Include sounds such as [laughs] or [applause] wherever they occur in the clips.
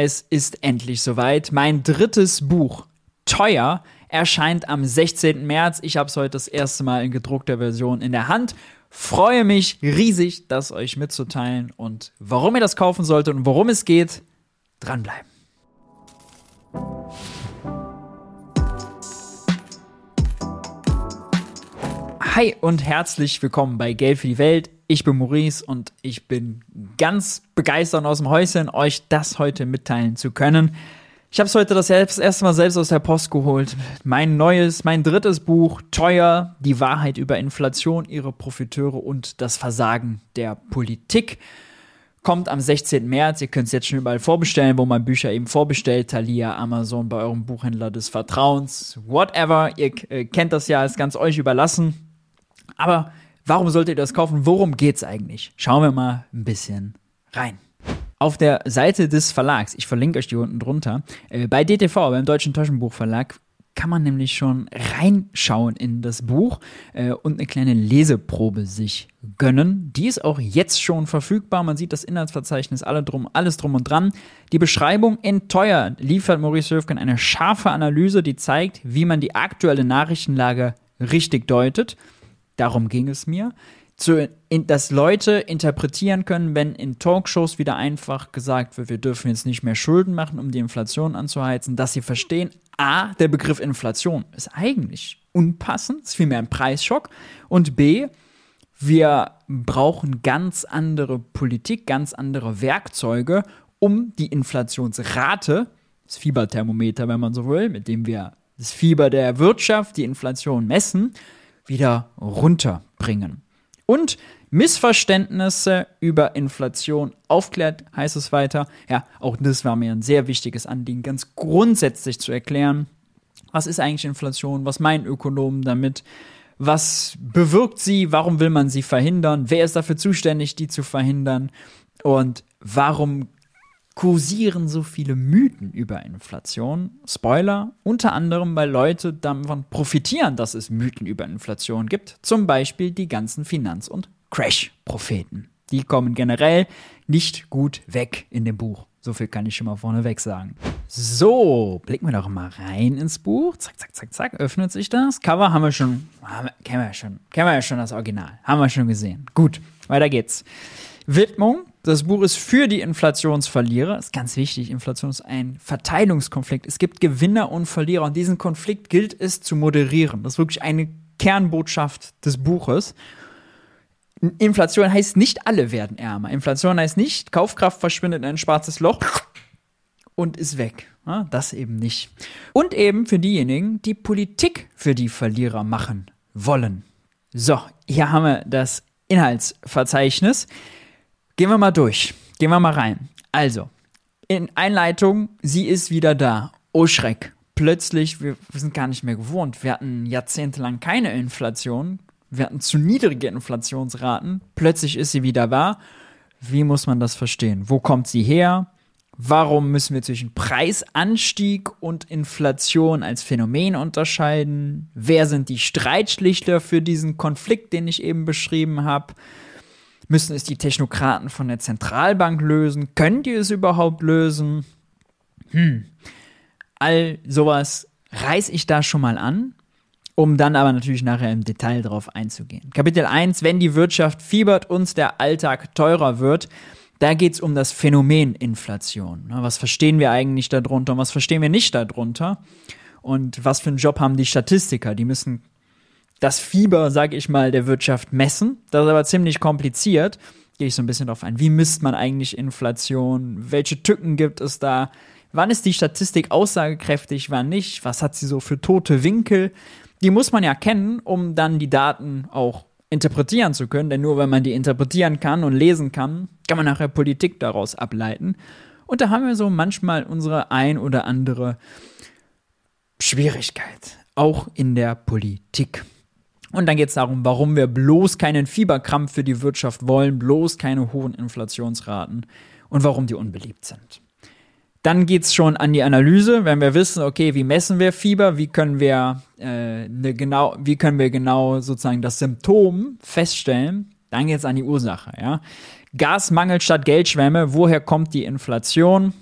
es ist endlich soweit. Mein drittes Buch, Teuer, erscheint am 16. März. Ich habe es heute das erste Mal in gedruckter Version in der Hand. Freue mich riesig, das euch mitzuteilen und warum ihr das kaufen solltet und worum es geht, dranbleiben. Hi und herzlich willkommen bei Geld für die Welt. Ich bin Maurice und ich bin ganz begeistert aus dem Häuschen, euch das heute mitteilen zu können. Ich habe es heute das erste Mal selbst aus der Post geholt. Mein neues, mein drittes Buch, Teuer, die Wahrheit über Inflation, ihre Profiteure und das Versagen der Politik. Kommt am 16. März. Ihr könnt es jetzt schon überall vorbestellen, wo man Bücher eben vorbestellt. Thalia, Amazon, bei eurem Buchhändler des Vertrauens, whatever. Ihr äh, kennt das ja, ist ganz euch überlassen. Aber warum solltet ihr das kaufen? Worum geht's eigentlich? Schauen wir mal ein bisschen rein. Auf der Seite des Verlags, ich verlinke euch die unten drunter, äh, bei DTV, beim Deutschen Taschenbuchverlag, kann man nämlich schon reinschauen in das Buch äh, und eine kleine Leseprobe sich gönnen. Die ist auch jetzt schon verfügbar. Man sieht das Inhaltsverzeichnis, alle drum, alles drum und dran. Die Beschreibung in liefert Maurice Höfgen eine scharfe Analyse, die zeigt, wie man die aktuelle Nachrichtenlage richtig deutet darum ging es mir, zu, in, dass Leute interpretieren können, wenn in Talkshows wieder einfach gesagt wird, wir dürfen jetzt nicht mehr Schulden machen, um die Inflation anzuheizen, dass sie verstehen, a, der Begriff Inflation ist eigentlich unpassend, ist vielmehr ein Preisschock und b, wir brauchen ganz andere Politik, ganz andere Werkzeuge, um die Inflationsrate, das Fieberthermometer, wenn man so will, mit dem wir das Fieber der Wirtschaft, die Inflation messen, wieder runterbringen. Und Missverständnisse über Inflation aufklärt, heißt es weiter. Ja, auch das war mir ein sehr wichtiges Anliegen, ganz grundsätzlich zu erklären, was ist eigentlich Inflation, was meinen Ökonomen damit, was bewirkt sie, warum will man sie verhindern, wer ist dafür zuständig, die zu verhindern? Und warum kursieren so viele Mythen über Inflation. Spoiler, unter anderem, weil Leute davon profitieren, dass es Mythen über Inflation gibt. Zum Beispiel die ganzen Finanz- und Crash-Propheten. Die kommen generell nicht gut weg in dem Buch. So viel kann ich schon mal vorneweg sagen. So, blicken wir doch mal rein ins Buch. Zack, zack, zack, zack, öffnet sich das. Cover haben wir schon, haben, kennen wir schon, kennen wir ja schon das Original. Haben wir schon gesehen. Gut, weiter geht's. Widmung. Das Buch ist für die Inflationsverlierer. Ist ganz wichtig. Inflation ist ein Verteilungskonflikt. Es gibt Gewinner und Verlierer. Und diesen Konflikt gilt es zu moderieren. Das ist wirklich eine Kernbotschaft des Buches. Inflation heißt nicht, alle werden ärmer. Inflation heißt nicht, Kaufkraft verschwindet in ein schwarzes Loch und ist weg. Das eben nicht. Und eben für diejenigen, die Politik für die Verlierer machen wollen. So, hier haben wir das Inhaltsverzeichnis. Gehen wir mal durch. Gehen wir mal rein. Also, in Einleitung, sie ist wieder da. Oh Schreck. Plötzlich, wir, wir sind gar nicht mehr gewohnt. Wir hatten jahrzehntelang keine Inflation. Wir hatten zu niedrige Inflationsraten. Plötzlich ist sie wieder da. Wie muss man das verstehen? Wo kommt sie her? Warum müssen wir zwischen Preisanstieg und Inflation als Phänomen unterscheiden? Wer sind die Streitschlichter für diesen Konflikt, den ich eben beschrieben habe? Müssen es die Technokraten von der Zentralbank lösen? Können die es überhaupt lösen? Hm. All sowas reiß ich da schon mal an, um dann aber natürlich nachher im Detail drauf einzugehen. Kapitel 1, wenn die Wirtschaft fiebert, uns der Alltag teurer wird. Da geht es um das Phänomen Inflation. Was verstehen wir eigentlich darunter und was verstehen wir nicht darunter? Und was für einen Job haben die Statistiker? Die müssen das Fieber, sage ich mal, der Wirtschaft messen. Das ist aber ziemlich kompliziert. Gehe ich so ein bisschen drauf ein. Wie misst man eigentlich Inflation? Welche Tücken gibt es da? Wann ist die Statistik aussagekräftig, wann nicht? Was hat sie so für tote Winkel? Die muss man ja kennen, um dann die Daten auch interpretieren zu können. Denn nur wenn man die interpretieren kann und lesen kann, kann man nachher Politik daraus ableiten. Und da haben wir so manchmal unsere ein oder andere Schwierigkeit, auch in der Politik. Und dann geht es darum, warum wir bloß keinen Fieberkrampf für die Wirtschaft wollen, bloß keine hohen Inflationsraten und warum die unbeliebt sind. Dann geht es schon an die Analyse, wenn wir wissen, okay, wie messen wir Fieber, wie können wir, äh, ne genau, wie können wir genau sozusagen das Symptom feststellen, dann geht es an die Ursache. Ja? Gasmangel statt Geldschwämme, woher kommt die Inflation?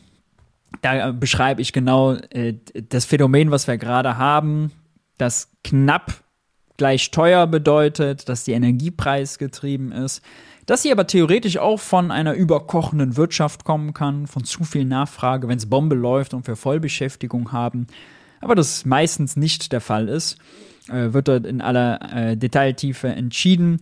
Da beschreibe ich genau äh, das Phänomen, was wir gerade haben, das knapp gleich teuer bedeutet, dass die Energiepreis getrieben ist, dass sie aber theoretisch auch von einer überkochenden Wirtschaft kommen kann, von zu viel Nachfrage, wenn es Bombe läuft und wir Vollbeschäftigung haben, aber das meistens nicht der Fall ist, äh, wird dort in aller äh, Detailtiefe entschieden,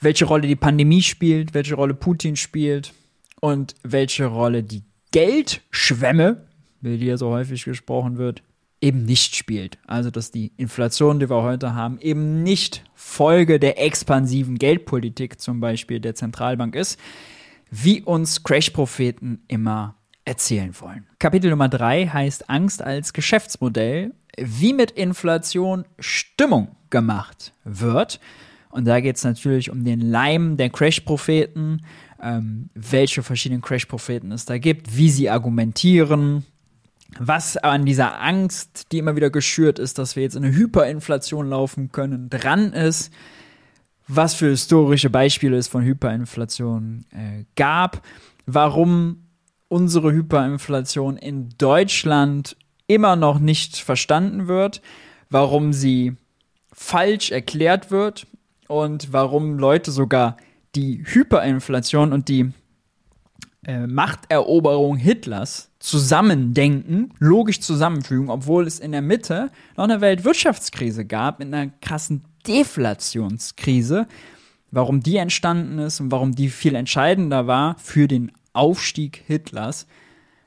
welche Rolle die Pandemie spielt, welche Rolle Putin spielt und welche Rolle die Geldschwemme, wie die ja so häufig gesprochen wird, eben nicht spielt. Also dass die Inflation, die wir heute haben, eben nicht Folge der expansiven Geldpolitik zum Beispiel der Zentralbank ist, wie uns Crash-Propheten immer erzählen wollen. Kapitel Nummer drei heißt Angst als Geschäftsmodell, wie mit Inflation Stimmung gemacht wird. Und da geht es natürlich um den Leim der Crash-Propheten, ähm, welche verschiedenen Crash-Propheten es da gibt, wie sie argumentieren, was an dieser Angst, die immer wieder geschürt ist, dass wir jetzt in eine Hyperinflation laufen können, dran ist, was für historische Beispiele es von Hyperinflation äh, gab, warum unsere Hyperinflation in Deutschland immer noch nicht verstanden wird, warum sie falsch erklärt wird und warum Leute sogar die Hyperinflation und die äh, Machteroberung Hitlers zusammendenken, logisch zusammenfügen, obwohl es in der Mitte noch eine Weltwirtschaftskrise gab, mit einer krassen Deflationskrise. Warum die entstanden ist und warum die viel entscheidender war für den Aufstieg Hitlers.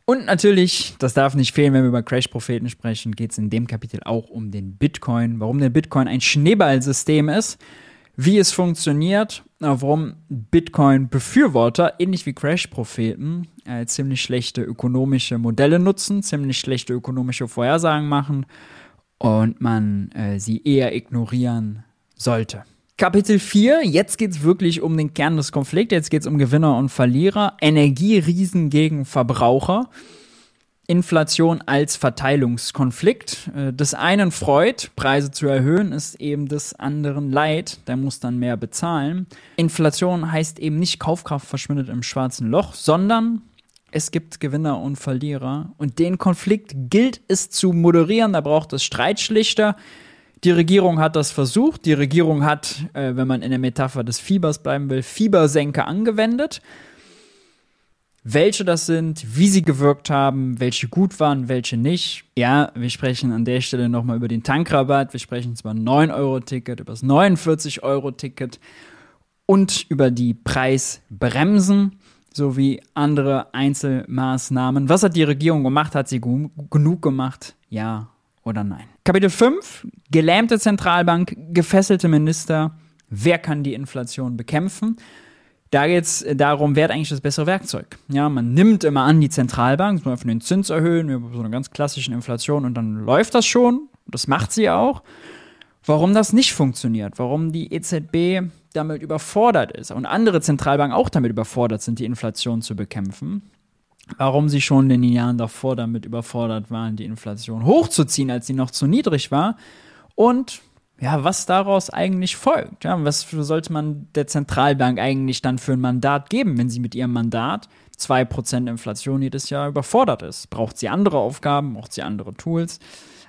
Und natürlich, das darf nicht fehlen, wenn wir über Crash-Propheten sprechen, geht es in dem Kapitel auch um den Bitcoin, warum der Bitcoin ein Schneeballsystem ist wie es funktioniert, warum Bitcoin-Befürworter, ähnlich wie Crash-Propheten, äh, ziemlich schlechte ökonomische Modelle nutzen, ziemlich schlechte ökonomische Vorhersagen machen und man äh, sie eher ignorieren sollte. Kapitel 4, jetzt geht es wirklich um den Kern des Konflikts, jetzt geht es um Gewinner und Verlierer, Energieriesen gegen Verbraucher. Inflation als Verteilungskonflikt. Äh, des einen freut, Preise zu erhöhen, ist eben des anderen leid, der muss dann mehr bezahlen. Inflation heißt eben nicht Kaufkraft verschwindet im schwarzen Loch, sondern es gibt Gewinner und Verlierer und den Konflikt gilt es zu moderieren, da braucht es Streitschlichter. Die Regierung hat das versucht. Die Regierung hat, äh, wenn man in der Metapher des Fiebers bleiben will, Fiebersenke angewendet welche das sind, wie sie gewirkt haben, welche gut waren, welche nicht. Ja, wir sprechen an der Stelle nochmal über den Tankrabatt. Wir sprechen zwar 9-Euro-Ticket, über das 49-Euro-Ticket und über die Preisbremsen sowie andere Einzelmaßnahmen. Was hat die Regierung gemacht? Hat sie genug gemacht? Ja oder nein? Kapitel 5. Gelähmte Zentralbank, gefesselte Minister. Wer kann die Inflation bekämpfen? Da geht es darum, wer hat eigentlich das bessere Werkzeug. Ja, man nimmt immer an, die Zentralbank soll von den Zins erhöhen, über so einer ganz klassischen Inflation und dann läuft das schon. Das macht sie auch. Warum das nicht funktioniert, warum die EZB damit überfordert ist und andere Zentralbanken auch damit überfordert sind, die Inflation zu bekämpfen. Warum sie schon in den Jahren davor damit überfordert waren, die Inflation hochzuziehen, als sie noch zu niedrig war. Und ja, was daraus eigentlich folgt. Ja, was sollte man der Zentralbank eigentlich dann für ein Mandat geben, wenn sie mit ihrem Mandat 2% Inflation jedes Jahr überfordert ist? Braucht sie andere Aufgaben? Braucht sie andere Tools?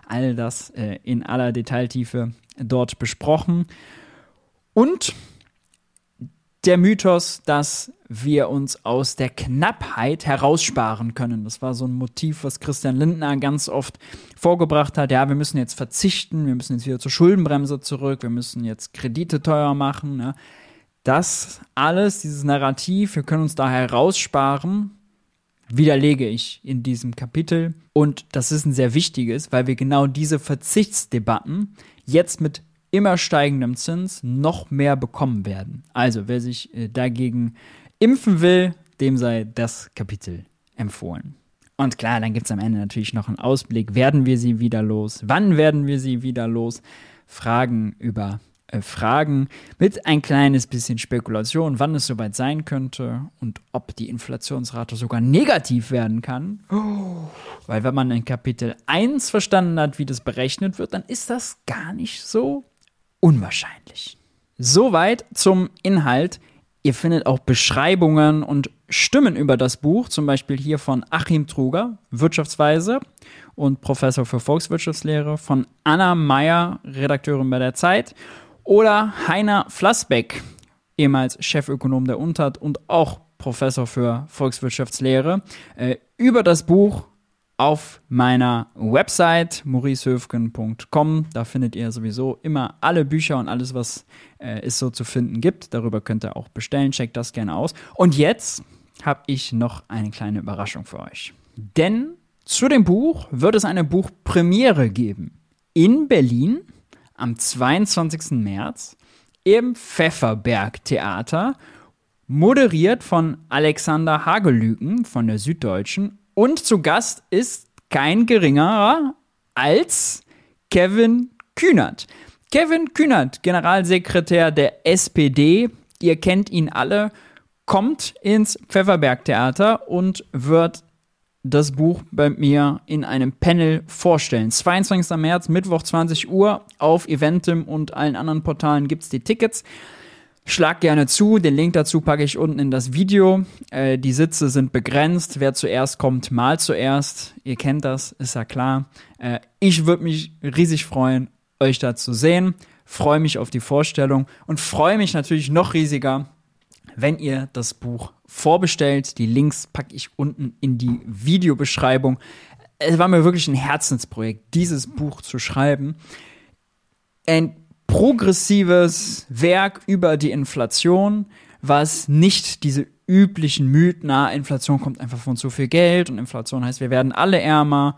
All das äh, in aller Detailtiefe dort besprochen. Und der Mythos, dass wir uns aus der Knappheit heraussparen können. Das war so ein Motiv, was Christian Lindner ganz oft vorgebracht hat. Ja, wir müssen jetzt verzichten, wir müssen jetzt wieder zur Schuldenbremse zurück, wir müssen jetzt Kredite teuer machen. Ne? Das alles, dieses Narrativ, wir können uns da heraussparen, widerlege ich in diesem Kapitel. Und das ist ein sehr wichtiges, weil wir genau diese Verzichtsdebatten jetzt mit immer steigendem Zins noch mehr bekommen werden. Also, wer sich äh, dagegen impfen will, dem sei das Kapitel empfohlen. Und klar, dann gibt es am Ende natürlich noch einen Ausblick. Werden wir sie wieder los? Wann werden wir sie wieder los? Fragen über äh, Fragen mit ein kleines bisschen Spekulation, wann es soweit sein könnte und ob die Inflationsrate sogar negativ werden kann. Oh. Weil wenn man in Kapitel 1 verstanden hat, wie das berechnet wird, dann ist das gar nicht so unwahrscheinlich. Soweit zum Inhalt. Ihr findet auch Beschreibungen und Stimmen über das Buch, zum Beispiel hier von Achim Truger, Wirtschaftsweise und Professor für Volkswirtschaftslehre, von Anna Meyer, Redakteurin bei der Zeit, oder Heiner Flassbeck, ehemals Chefökonom der UNTAD und auch Professor für Volkswirtschaftslehre, äh, über das Buch auf meiner Website mauricehöfgen.com. Da findet ihr sowieso immer alle Bücher und alles, was äh, es so zu finden gibt. Darüber könnt ihr auch bestellen. Checkt das gerne aus. Und jetzt habe ich noch eine kleine Überraschung für euch. Denn zu dem Buch wird es eine Buchpremiere geben. In Berlin am 22. März im Pfefferberg Theater, moderiert von Alexander Hagelüken von der Süddeutschen und zu Gast ist kein geringerer als Kevin Kühnert. Kevin Kühnert, Generalsekretär der SPD, ihr kennt ihn alle, kommt ins Pfefferberg-Theater und wird das Buch bei mir in einem Panel vorstellen. 22. März, Mittwoch 20 Uhr auf Eventim und allen anderen Portalen gibt es die Tickets. Schlag gerne zu, den Link dazu packe ich unten in das Video. Äh, die Sitze sind begrenzt. Wer zuerst kommt, mal zuerst. Ihr kennt das, ist ja klar. Äh, ich würde mich riesig freuen, euch da zu sehen. Freue mich auf die Vorstellung und freue mich natürlich noch riesiger, wenn ihr das Buch vorbestellt. Die Links packe ich unten in die Videobeschreibung. Es war mir wirklich ein Herzensprojekt, dieses Buch zu schreiben. Ein progressives Werk über die Inflation, was nicht diese üblichen Mythen, na, Inflation kommt einfach von zu viel Geld und Inflation heißt, wir werden alle ärmer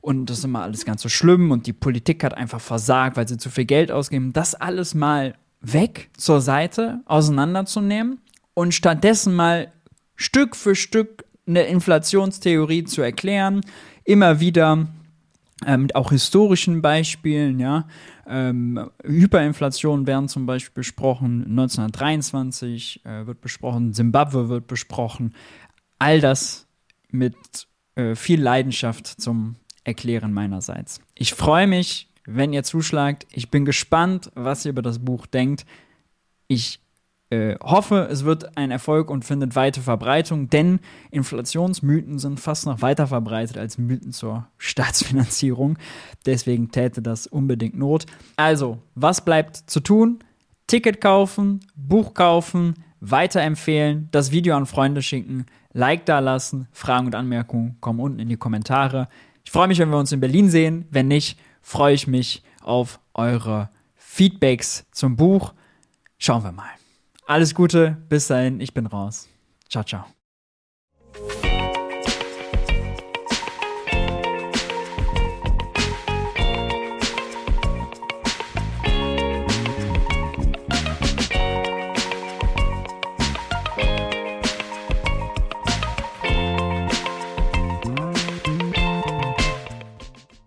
und das ist immer alles ganz so schlimm und die Politik hat einfach versagt, weil sie zu viel Geld ausgeben. Das alles mal weg zur Seite auseinanderzunehmen und stattdessen mal Stück für Stück eine Inflationstheorie zu erklären, immer wieder mit auch historischen Beispielen, ja. Ähm, Hyperinflation werden zum Beispiel besprochen, 1923 äh, wird besprochen, Simbabwe wird besprochen. All das mit äh, viel Leidenschaft zum Erklären meinerseits. Ich freue mich, wenn ihr zuschlagt. Ich bin gespannt, was ihr über das Buch denkt. Ich äh, hoffe, es wird ein Erfolg und findet weite Verbreitung, denn Inflationsmythen sind fast noch weiter verbreitet als Mythen zur [laughs] Staatsfinanzierung. Deswegen täte das unbedingt Not. Also, was bleibt zu tun? Ticket kaufen, Buch kaufen, weiterempfehlen, das Video an Freunde schicken, Like da lassen, Fragen und Anmerkungen kommen unten in die Kommentare. Ich freue mich, wenn wir uns in Berlin sehen. Wenn nicht, freue ich mich auf eure Feedbacks zum Buch. Schauen wir mal. Alles Gute, bis dahin, ich bin raus. Ciao, ciao.